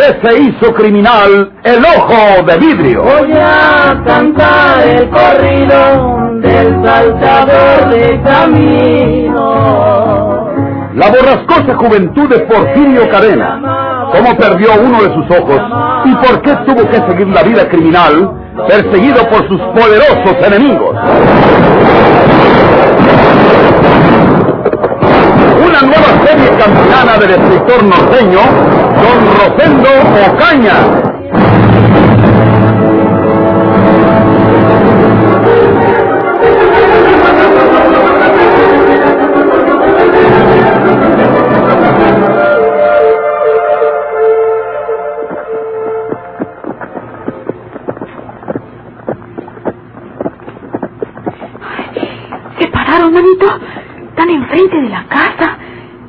qué se hizo criminal el ojo de vidrio. Voy a cantar el corrido del saltador de camino. La borrascosa juventud de Porfirio Cadena. Cómo perdió uno de sus ojos y por qué tuvo que seguir la vida criminal perseguido por sus poderosos enemigos. Una nueva serie campilana del escritor norteño, Don Rosendo Ocaña. Se pararon, manito. Están enfrente de la casa.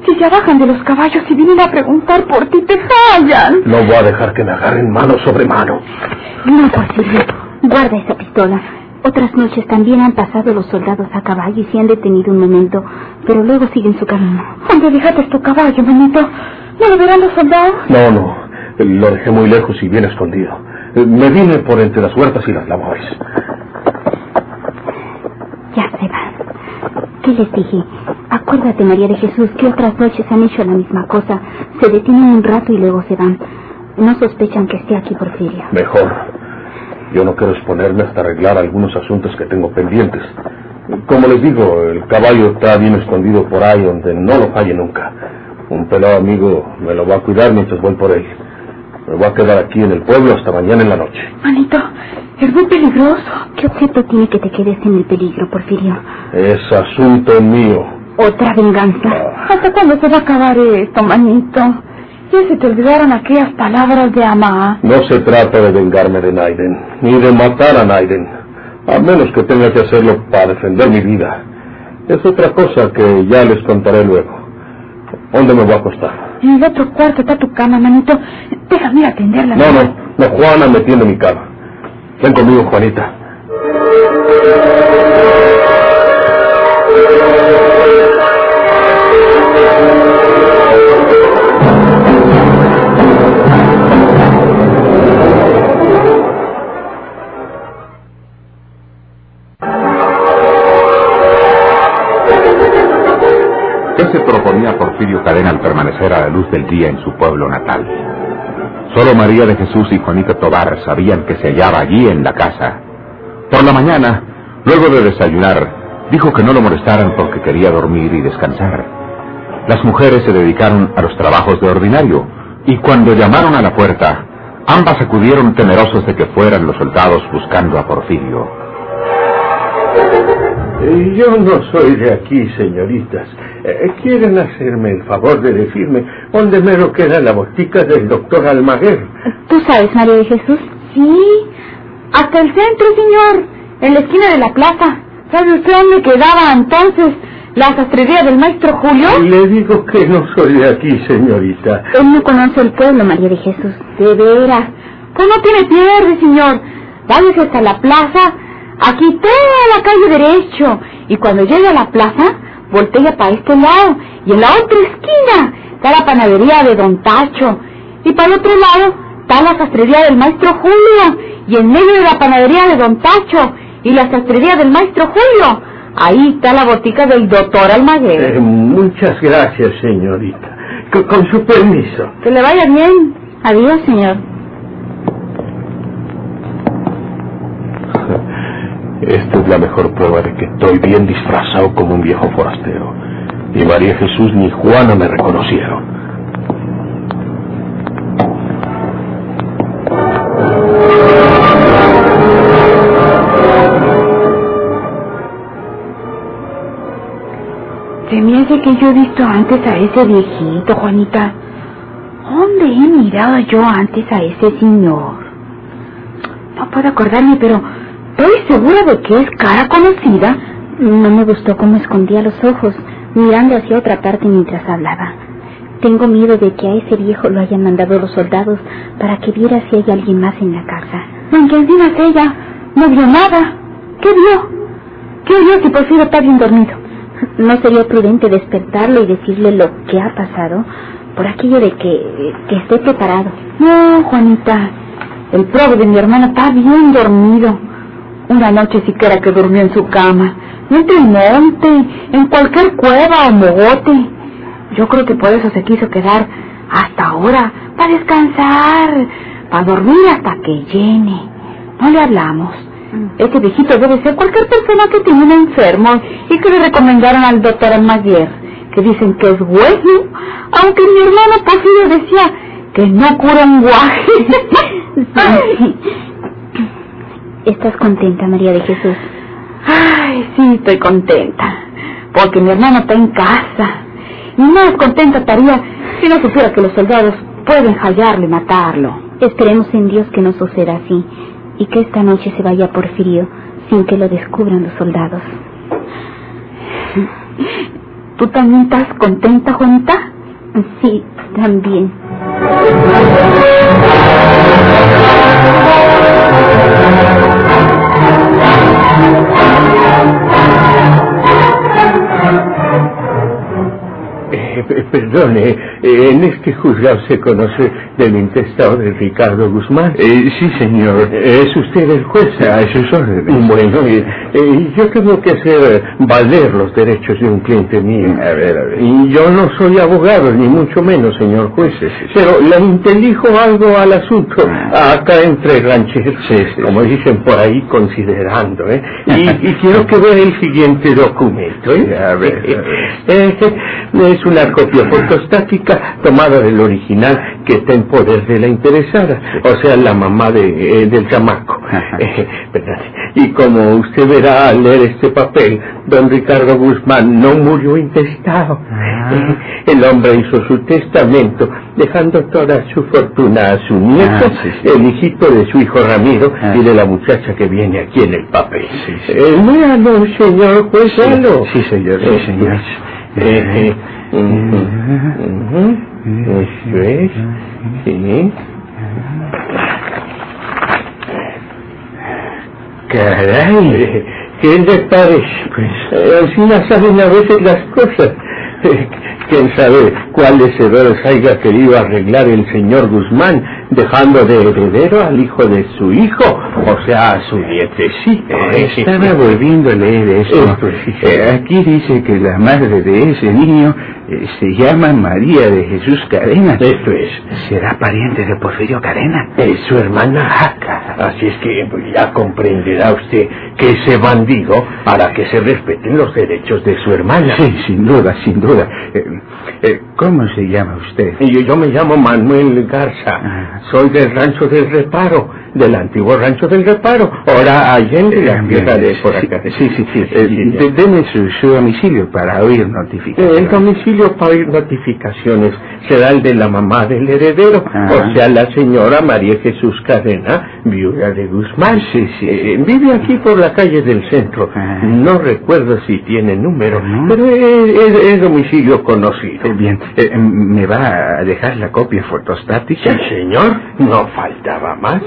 Si se bajan de los caballos y vienen a preguntar por te fallan. No voy a dejar que me agarren mano sobre mano. No, Porfirio. Guarda esa pistola. Otras noches también han pasado los soldados a caballo y se han detenido un momento, pero luego siguen su camino. ¿Dónde dejaste tu caballo, manito? ¿No lo verán los soldados? No, no. Lo dejé muy lejos y bien escondido. Me vine por entre las huertas y las labores. Ya se van. ¿Qué les dije? Acuérdate, María de Jesús, que otras noches han hecho la misma cosa. Se detienen un rato y luego se van. No sospechan que esté aquí Porfirio. Mejor. Yo no quiero exponerme hasta arreglar algunos asuntos que tengo pendientes. Como les digo, el caballo está bien escondido por ahí donde no lo falle nunca. Un pelado amigo me lo va a cuidar mientras voy por él. Me voy a quedar aquí en el pueblo hasta mañana en la noche. Manito, es muy peligroso. ¿Qué objeto tiene que te quedes en el peligro, Porfirio? Es asunto mío. ¿Otra venganza? ¿Hasta cuándo se va a acabar esto, manito? Ya se te olvidaron aquellas palabras de Amá. No se trata de vengarme de Naiden, ni de matar a Naiden, a menos que tenga que hacerlo para defender mi vida. Es otra cosa que ya les contaré luego. ¿Dónde me voy a acostar? En el otro cuarto está tu cama, manito. Déjame ir a atenderla. No, no, no, Juana me tiende mi cama. Ven conmigo, Juanita. Se proponía Porfirio Cadena al permanecer a la luz del día en su pueblo natal? Solo María de Jesús y Juanito Tobar sabían que se hallaba allí en la casa. Por la mañana, luego de desayunar, dijo que no lo molestaran porque quería dormir y descansar. Las mujeres se dedicaron a los trabajos de ordinario y cuando llamaron a la puerta, ambas acudieron temerosos de que fueran los soldados buscando a Porfirio. Yo no soy de aquí, señoritas. Eh, ¿Quieren hacerme el favor de decirme dónde mero queda la botica del doctor Almaguer? ¿Tú sabes, María de Jesús? Sí, hasta el centro, señor. En la esquina de la plaza. ¿Sabe usted dónde quedaba entonces la sastrería del maestro Julio? Le digo que no soy de aquí, señorita. Él no conoce el pueblo, María de Jesús. De veras. Pues no tiene pierde, señor. Váyase hasta la plaza, aquí toda la calle derecho. Y cuando llegue a la plaza, voltea para este lado. Y en la otra esquina está la panadería de Don Tacho. Y para el otro lado está la sastrería del maestro Julio. Y en medio de la panadería de Don Tacho y la sastrería del maestro Julio, ahí está la botica del doctor Almaguer. Eh, muchas gracias, señorita. Co- con su permiso. Que le vaya bien. Adiós, señor. Esta es la mejor prueba de que estoy bien disfrazado como un viejo forastero. Ni María Jesús ni Juana me reconocieron. Se me hace que yo he visto antes a ese viejito, Juanita. ¿Dónde he mirado yo antes a ese señor? No puedo acordarme, pero estoy segura de que es cara conocida. No me gustó cómo escondía los ojos, mirando hacia otra parte mientras hablaba. Tengo miedo de que a ese viejo lo hayan mandado los soldados para que viera si hay alguien más en la casa. Aunque es ella, no vio nada. ¿Qué vio? ¿Qué vio si Porfirio está bien dormido? ¿No sería prudente despertarlo y decirle lo que ha pasado? por aquello de que, que esté preparado. No, Juanita, el pobre de mi hermana está bien dormido. Una noche siquiera que durmió en su cama, entre el monte, en cualquier cueva o mogote. Yo creo que por eso se quiso quedar hasta ahora, para descansar, para dormir hasta que llene. No le hablamos. Este viejito debe ser cualquier persona que tiene un enfermo y que le recomendaron al doctor Almaguer, que dicen que es bueno, aunque mi hermano Porfirio decía que no cura un guaje. ¿Estás contenta, María de Jesús? Ay, sí, estoy contenta, porque mi hermano está en casa. Y más contenta estaría si no supiera que los soldados pueden hallarlo y matarlo. Esperemos en Dios que no suceda así y que esta noche se vaya Porfirio sin que lo descubran los soldados. ¿Tú también estás contenta, Juanita? Sí, también. Eh, perdone, eh, en este juzgado se conoce del intestado de Ricardo Guzmán. Eh, sí, señor. ¿Es usted el juez? A sus órdenes. Bueno, eh, eh, yo tengo que hacer valer los derechos de un cliente mío. A ver, a ver. Y yo no soy abogado, ni mucho menos, señor juez. Pero le intelijo algo al asunto, acá entre rancheros, como dicen por ahí, considerando, ¿eh? Y, y quiero que vea el siguiente documento, ¿eh? A ver, a ver. Es una copia fotostática tomada del original que está en poder de la interesada, o sea, la mamá de, eh, del chamaco. Eh. Y como usted verá al leer este papel, don Ricardo Guzmán no murió intestado. Eh, el hombre hizo su testamento, dejando toda su fortuna a su nieto, Ah, sí, sí. el hijito de su hijo Ramiro Ah. y de la muchacha que viene aquí en el papel. Sí, sí. Eh, léalo, señor juez, léalo. Sí, señor, sí, señor. pues, eh, eh, ujú, ujú, Eso es, sí. Caray, ¿qué le parece? Pues eh, así no saben a veces las cosas. Eh, ¿Quién sabe cuáles errores haya querido arreglar el señor Guzmán, dejando de heredero al hijo de su hijo, o sea, a su nietecito? Eh, Estaba volviendo a leer eso. Sí. Eh, aquí dice que la madre de ese niño eh, se llama María de Jesús Cadena. Esto es. ¿Será pariente de Porfirio Cadena? Es su hermana Jaca. Así es que pues, ya comprenderá usted que ese bandido para que se respeten los derechos de su hermana. Sí, sin duda, sin duda. Eh, eh, ¿Cómo se llama usted? Yo, yo me llamo Manuel Garza. Ah. Soy del rancho del Reparo, del antiguo rancho del Reparo. Ahora Bien, tierra de por acá. Sí, sí, sí. Eh, deme su, su domicilio para oír notificaciones. El domicilio para oír notificaciones será el de la mamá del heredero, Ah. o sea, la señora María Jesús Cadena, viuda de Guzmán. Sí, sí. Eh, vive aquí por la calle del centro. Ah. No recuerdo si tiene número, pero es, es- es domicilio conocido. Eh, bien, eh, ¿me va a dejar la copia fotostática? Sí, señor, no faltaba más.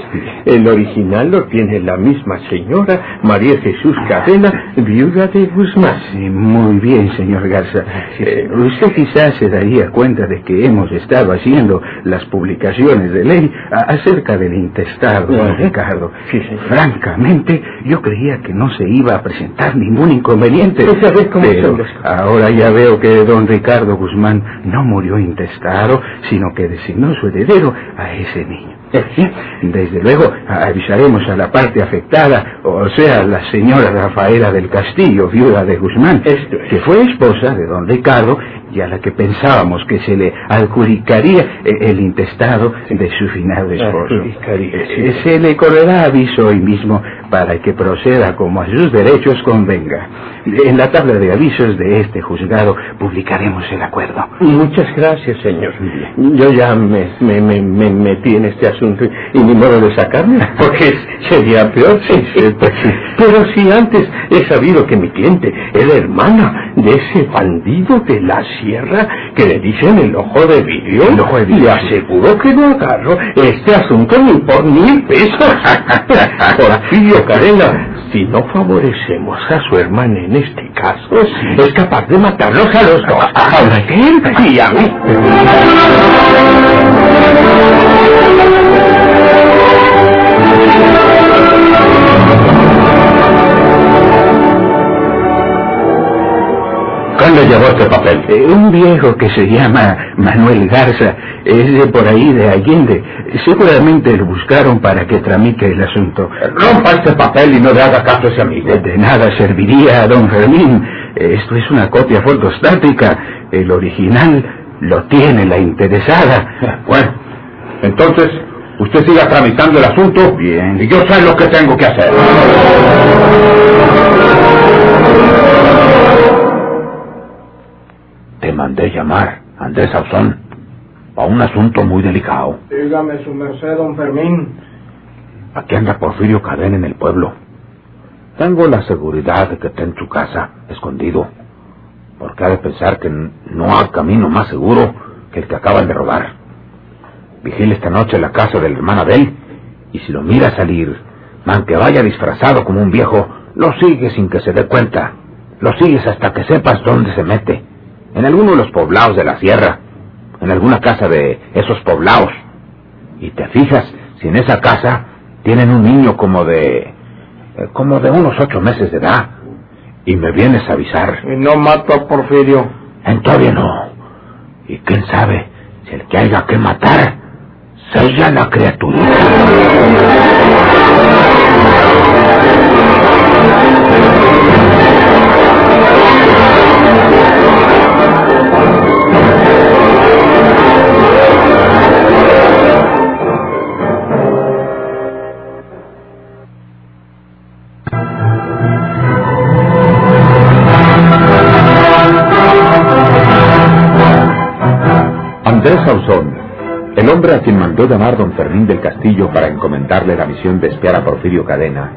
El original lo tiene la misma señora María Jesús Cadena, viuda de Guzmán. Sí, muy bien, señor Garza. Eh, usted quizás se daría cuenta de que hemos estado haciendo las publicaciones de ley acerca del intestado, don. Ricardo. Sí. Francamente, yo creía que no se iba a presentar ningún inconveniente. Pues cómo Pero ahora ya veo que don Ricardo Guzmán no murió intestado, sino que designó su heredero a ese niño. Desde luego avisaremos a la parte afectada, o sea, la señora Rafaela del Castillo, viuda de Guzmán, Esto es. que fue esposa de don Ricardo y a la que pensábamos que se le adjudicaría eh, el intestado de su finado esposo. Sí. Eh, Se le correrá aviso hoy mismo para que proceda como a sus derechos convenga. En la tabla de avisos de este juzgado publicaremos el acuerdo. Muchas gracias, señor. Yo ya me, me, me, me metí en este asunto y ni modo de sacarme, porque sería peor. Sí, sí, pues. Pero si antes he sabido que mi cliente era hermana de ese bandido de la sierra que le dicen el ojo de vidrio. El ojo de vidrio. Le aseguro que no agarro este asunto ni por mil pesos. Porfirio si no favorecemos a su hermana en este caso, es capaz de matarlos a los dos. A usted y a mí. ¿Quién le llevó este papel? Eh, un viejo que se llama Manuel Garza, es de por ahí de Allende. Seguramente lo buscaron para que tramite el asunto. Rompa este papel y no le haga caso a ese amigo. De, de nada serviría a don Fermín. Esto es una copia fotostática. El original lo tiene la interesada. Bueno, entonces usted siga tramitando el asunto. Bien. Y yo sé lo que tengo que hacer. Te mandé llamar, Andrés Sauzón, a un asunto muy delicado. Dígame su merced, don Fermín. Aquí anda Porfirio Cadena en el pueblo. Tengo la seguridad de que está en su casa, escondido. Porque ha de pensar que no hay camino más seguro que el que acaban de robar. Vigila esta noche la casa de la hermana de él, y si lo mira salir, aunque vaya disfrazado como un viejo, lo sigues sin que se dé cuenta. Lo sigues hasta que sepas dónde se mete. En alguno de los poblados de la sierra. En alguna casa de esos poblados. Y te fijas si en esa casa tienen un niño como de... eh, como de unos ocho meses de edad. Y me vienes a avisar. Y no mato a Porfirio. En todavía no. Y quién sabe si el que haya que matar sea la criatura. Llamar don Fermín del Castillo para encomendarle la misión de espiar a Porfirio Cadena,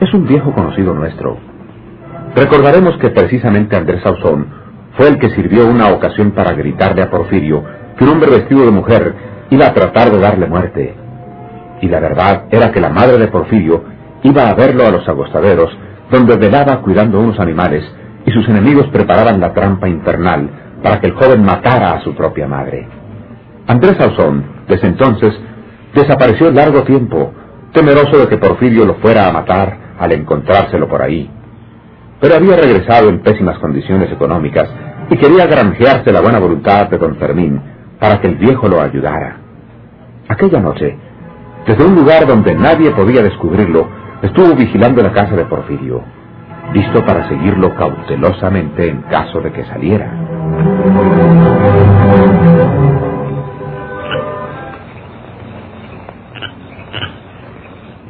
es un viejo conocido nuestro. Recordaremos que precisamente Andrés Sauzón fue el que sirvió una ocasión para gritarle a Porfirio que un hombre vestido de mujer iba a tratar de darle muerte. Y la verdad era que la madre de Porfirio iba a verlo a los agostaderos, donde velaba cuidando unos animales, y sus enemigos preparaban la trampa infernal para que el joven matara a su propia madre. Andrés Sauzón, desde entonces, desapareció largo tiempo, temeroso de que Porfirio lo fuera a matar al encontrárselo por ahí. Pero había regresado en pésimas condiciones económicas y quería granjearse la buena voluntad de don Fermín para que el viejo lo ayudara. Aquella noche, desde un lugar donde nadie podía descubrirlo, estuvo vigilando la casa de Porfirio, listo para seguirlo cautelosamente en caso de que saliera.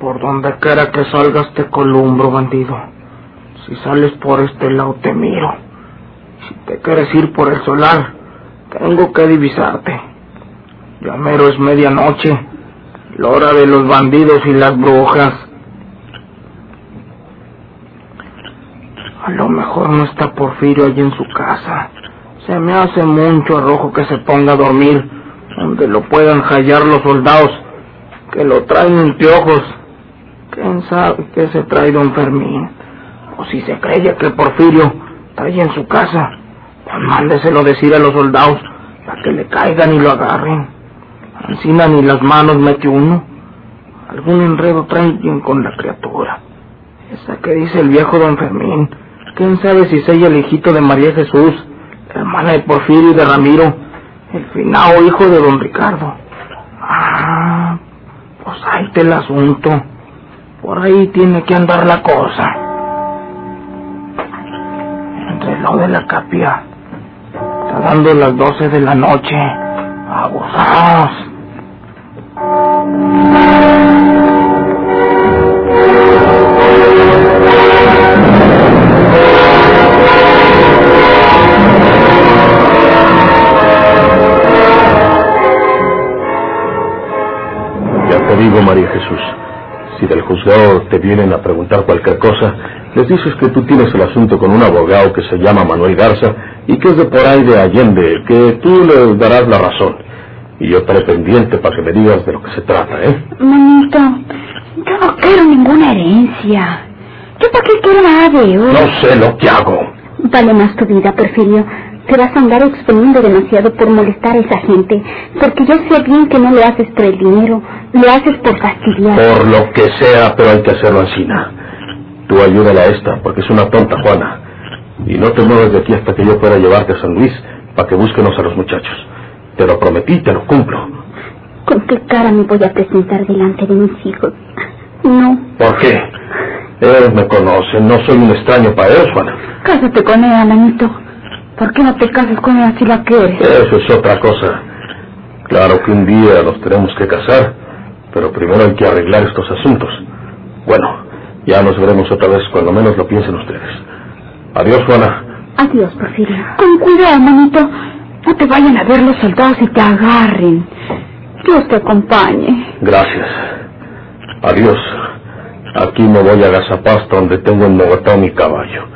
Por donde quiera que salgas te columbro, bandido. Si sales por este lado te miro. Si te quieres ir por el solar, tengo que divisarte. Ya mero es medianoche, la hora de los bandidos y las brujas. A lo mejor no está Porfirio allí en su casa. Se me hace mucho arrojo que se ponga a dormir donde lo puedan hallar los soldados que lo traen en piojos. ¿Quién sabe qué se trae don Fermín? O si se cree que Porfirio está ahí en su casa, pues mándeselo decir a los soldados para que le caigan y lo agarren. Encina ni las manos mete uno. Algún enredo traen con la criatura. Esa que dice el viejo don Fermín. ¿Quién sabe si es ella el hijito de María Jesús, hermana de Porfirio y de Ramiro, el finado hijo de don Ricardo? Ah, pues ahí está el asunto. Por ahí tiene que andar la cosa. Entre lo de la capia. Está dando las doce de la noche. Abusados. Ya te digo, María Jesús, si del juzgado te vienen a preguntar cualquier cosa, Les dices que tú tienes el asunto con un abogado que se llama Manuel Garza y que es de por ahí de Allende, que tú le darás la razón. Y yo estaré pendiente para que me digas de lo que se trata, ¿eh? Manito, yo no quiero ninguna herencia. ¿Yo para qué quiero nada de oro? No sé lo que hago. Vale más tu vida, Porfirio. Te vas a andar exponiendo demasiado por molestar a esa gente, porque yo sé bien que no lo haces por el dinero, lo haces por fastidiar. Por lo que sea, pero hay que hacerlo así. Tú ayúdala a esta, porque es una tonta, Juana. Y no te mueves de aquí hasta que yo pueda llevarte a San Luis para que búsquenos a los muchachos. Te lo prometí, te lo cumplo. ¿Con qué cara me voy a presentar delante de mis hijos? No. ¿Por qué? Ellos me conocen, no soy un extraño para ellos, Juana. Cásate con ella, manito. ¿Por qué no te casas con ella si la quieres? Eso es otra cosa. Claro que un día los tenemos que casar, pero primero hay que arreglar estos asuntos. Bueno, ya nos veremos otra vez cuando menos lo piensen ustedes. Adiós, Juana. Adiós, Porfirio. Con cuidado, manito. No te vayan a ver los soldados y te agarren. Dios te acompañe. Gracias. Adiós. Aquí me voy a Gazapasta donde tengo en mi caballo.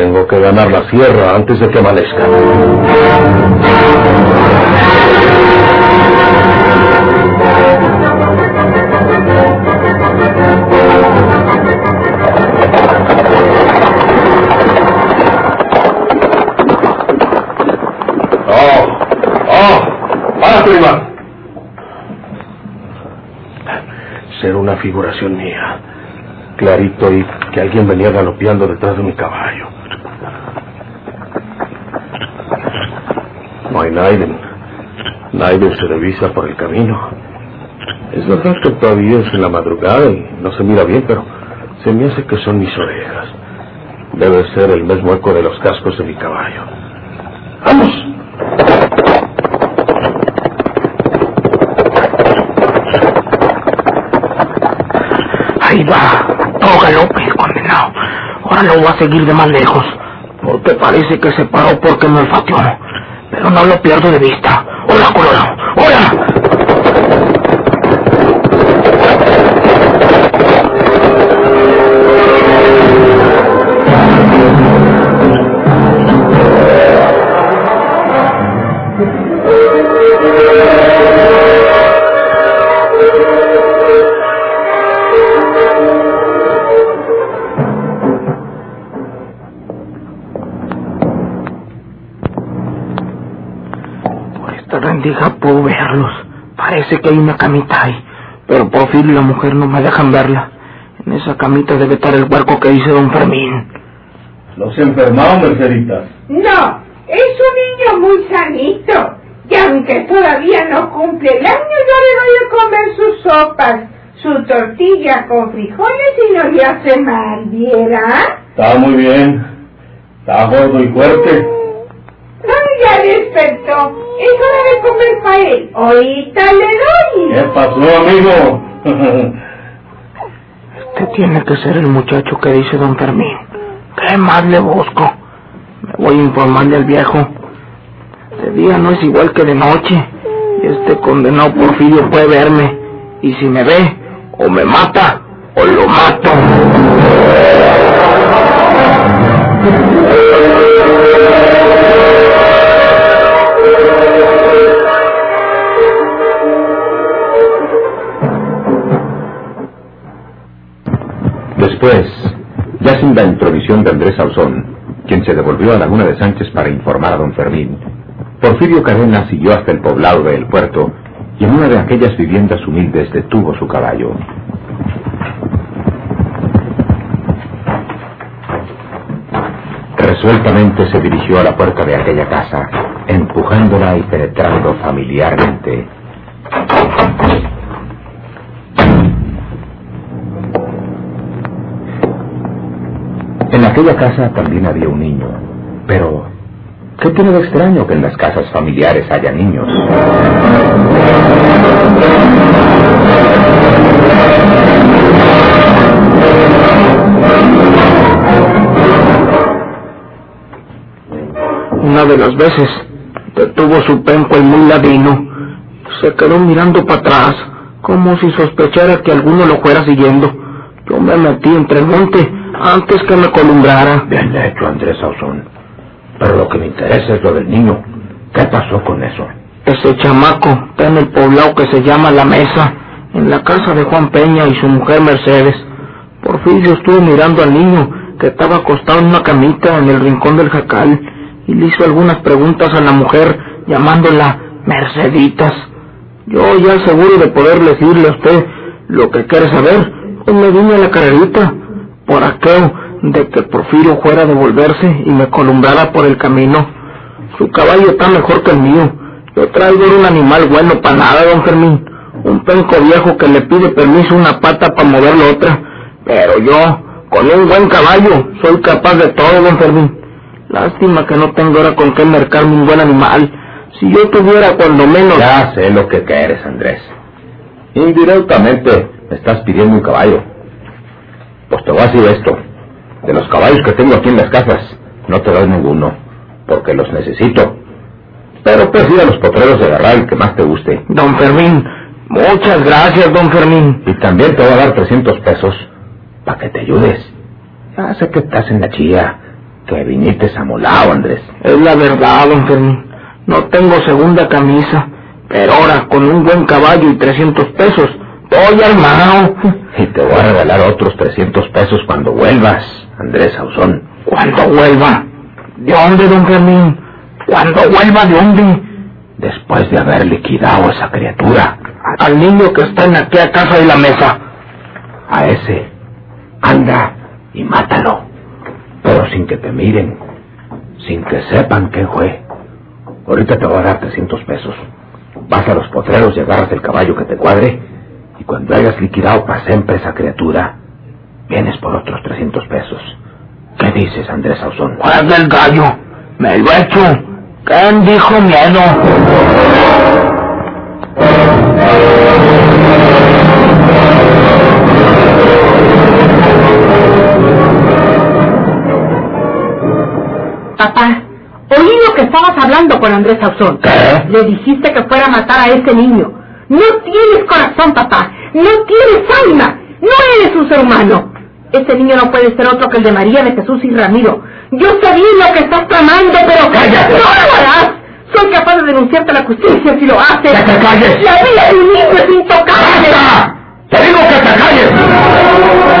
Tengo que ganar la sierra antes de que amanezca. ¡Oh! ¡Oh! ¡Para, prima! Ser una figuración mía. Clarito y que alguien venía galopeando detrás de mi caballo. No hay nadie. Por el camino. Es verdad que todavía es en la madrugada y no se mira bien, pero se me hace que son mis orejas. Debe ser el mismo eco de los cascos de mi caballo. ¡Vamos! Ahí va, todo galope, condenado. Ahora lo voy a seguir de más lejos, porque parece que se paró porque me olfateó. Pero no lo pierdo de vista. ¡Hola, him. Esta rendija puedo verlos. Parece que hay una camita ahí. Pero Porfirio y la mujer no me dejan verla. En esa camita debe estar el huerco que dice don Fermín. Los enfermados, Merceditas. No, es un niño muy sanito. Y aunque todavía no cumple el año, yo le doy a comer sus sopas, su tortilla con frijoles y no le hace mal, ¿viera? Está muy bien. Está gordo y fuerte. Ya despertó. Es hora de comer para él. Ahorita le doy. ¿Qué pasó, amigo? Este tiene que ser el muchacho que dice don Fermín. ¿Qué más le busco? Me voy a informarle al viejo. De día no es igual que de noche. Y este condenado Porfirio puede verme. Y si me ve, o me mata, o lo mato. Andrés Ausón, quien se devolvió a Laguna de Sánchez para informar a don Fermín, Porfirio Cadena siguió hasta el poblado de El Puerto y en una de aquellas viviendas humildes detuvo su caballo. Resueltamente se dirigió a la puerta de aquella casa, empujándola y penetrando familiarmente. En aquella casa también había un niño, pero ¿qué tiene de extraño que en las casas familiares haya niños? Una de las veces detuvo su penco el muy. Se quedó mirando para atrás, como si sospechara que alguno lo fuera siguiendo. Yo me metí entre el monte antes que me columbrara. Bien hecho, Andrés Sauzón. Pero lo que me interesa es lo del niño. ¿Qué pasó con eso? Ese chamaco está en el poblado que se llama La Mesa, en la casa de Juan Peña y su mujer Mercedes. Porfirio estuvo mirando al niño que estaba acostado en una camita en el rincón del jacal y le hizo algunas preguntas a la mujer llamándola Merceditas. Yo ya seguro de poder decirle a usted lo que quiere saber, pues me vine a la carrerita por aquello de que Porfirio fuera a devolverse y me columbrara por el camino. Su caballo está mejor que el mío. Yo traigo un animal bueno para nada, don Fermín. Un penco viejo que le pide permiso una pata para mover la otra. Pero yo, con un buen caballo, soy capaz de todo, don Fermín. Lástima que no tengo ahora con qué mercarme un buen animal. Si yo tuviera cuando menos... Ya sé lo que quieres, Andrés. Indirectamente me estás pidiendo un caballo. Pues te voy a decir esto. De los caballos que tengo aquí en las casas, no te doy ninguno, porque los necesito. Pero ir a los potreros de agarrar el que más te guste. Don Fermín, muchas gracias, don Fermín. Y también te voy a dar 300 pesos para que te ayudes. Ya sé que estás en la chía, que viniste amolado, Andrés. Es la verdad, don Fermín. No tengo segunda camisa, pero ahora con un buen caballo y 300 pesos, estoy armado. Y te voy a regalar otros 300 pesos cuando vuelvas, Andrés Ausón. ¿Cuándo vuelva? ¿De dónde, don Fermín? ¿Cuándo vuelva de dónde? Después de haber liquidado a esa criatura, Al niño que está en aquella casa de la mesa. a ese, anda y mátalo. Pero sin que te miren, sin que sepan quién fue. Ahorita te voy a dar 300 pesos. Vas a los potreros y agarras el caballo que te cuadre. Y cuando hayas liquidado para siempre esa criatura, vienes por otros 300 pesos. ¿Qué dices, Andrés Ausón? ¡Juega el gallo! ¡Me lo he hecho! ¿Quién dijo miedo? Papá, oí lo que estabas hablando con Andrés Sauzón. ¿Qué? Le dijiste que fuera a matar a ese niño. No tienes corazón, papá. No tienes alma. No eres un ser humano. Ese niño no puede ser otro que el de María de Jesús y Ramiro. Yo sé bien lo que estás tramando, pero ¡Cállate! no lo harás. Soy capaz de denunciarte a la justicia si lo haces. ¡Que te calles! La vida de un niño es intocable. ¡Basta! ¡Te digo que te calles!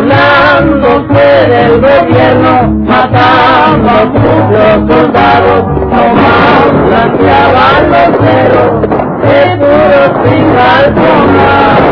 Gobernando fue el gobierno, matando a los soldados, tomando blanqueaban los ceros, seguros sin alfombra.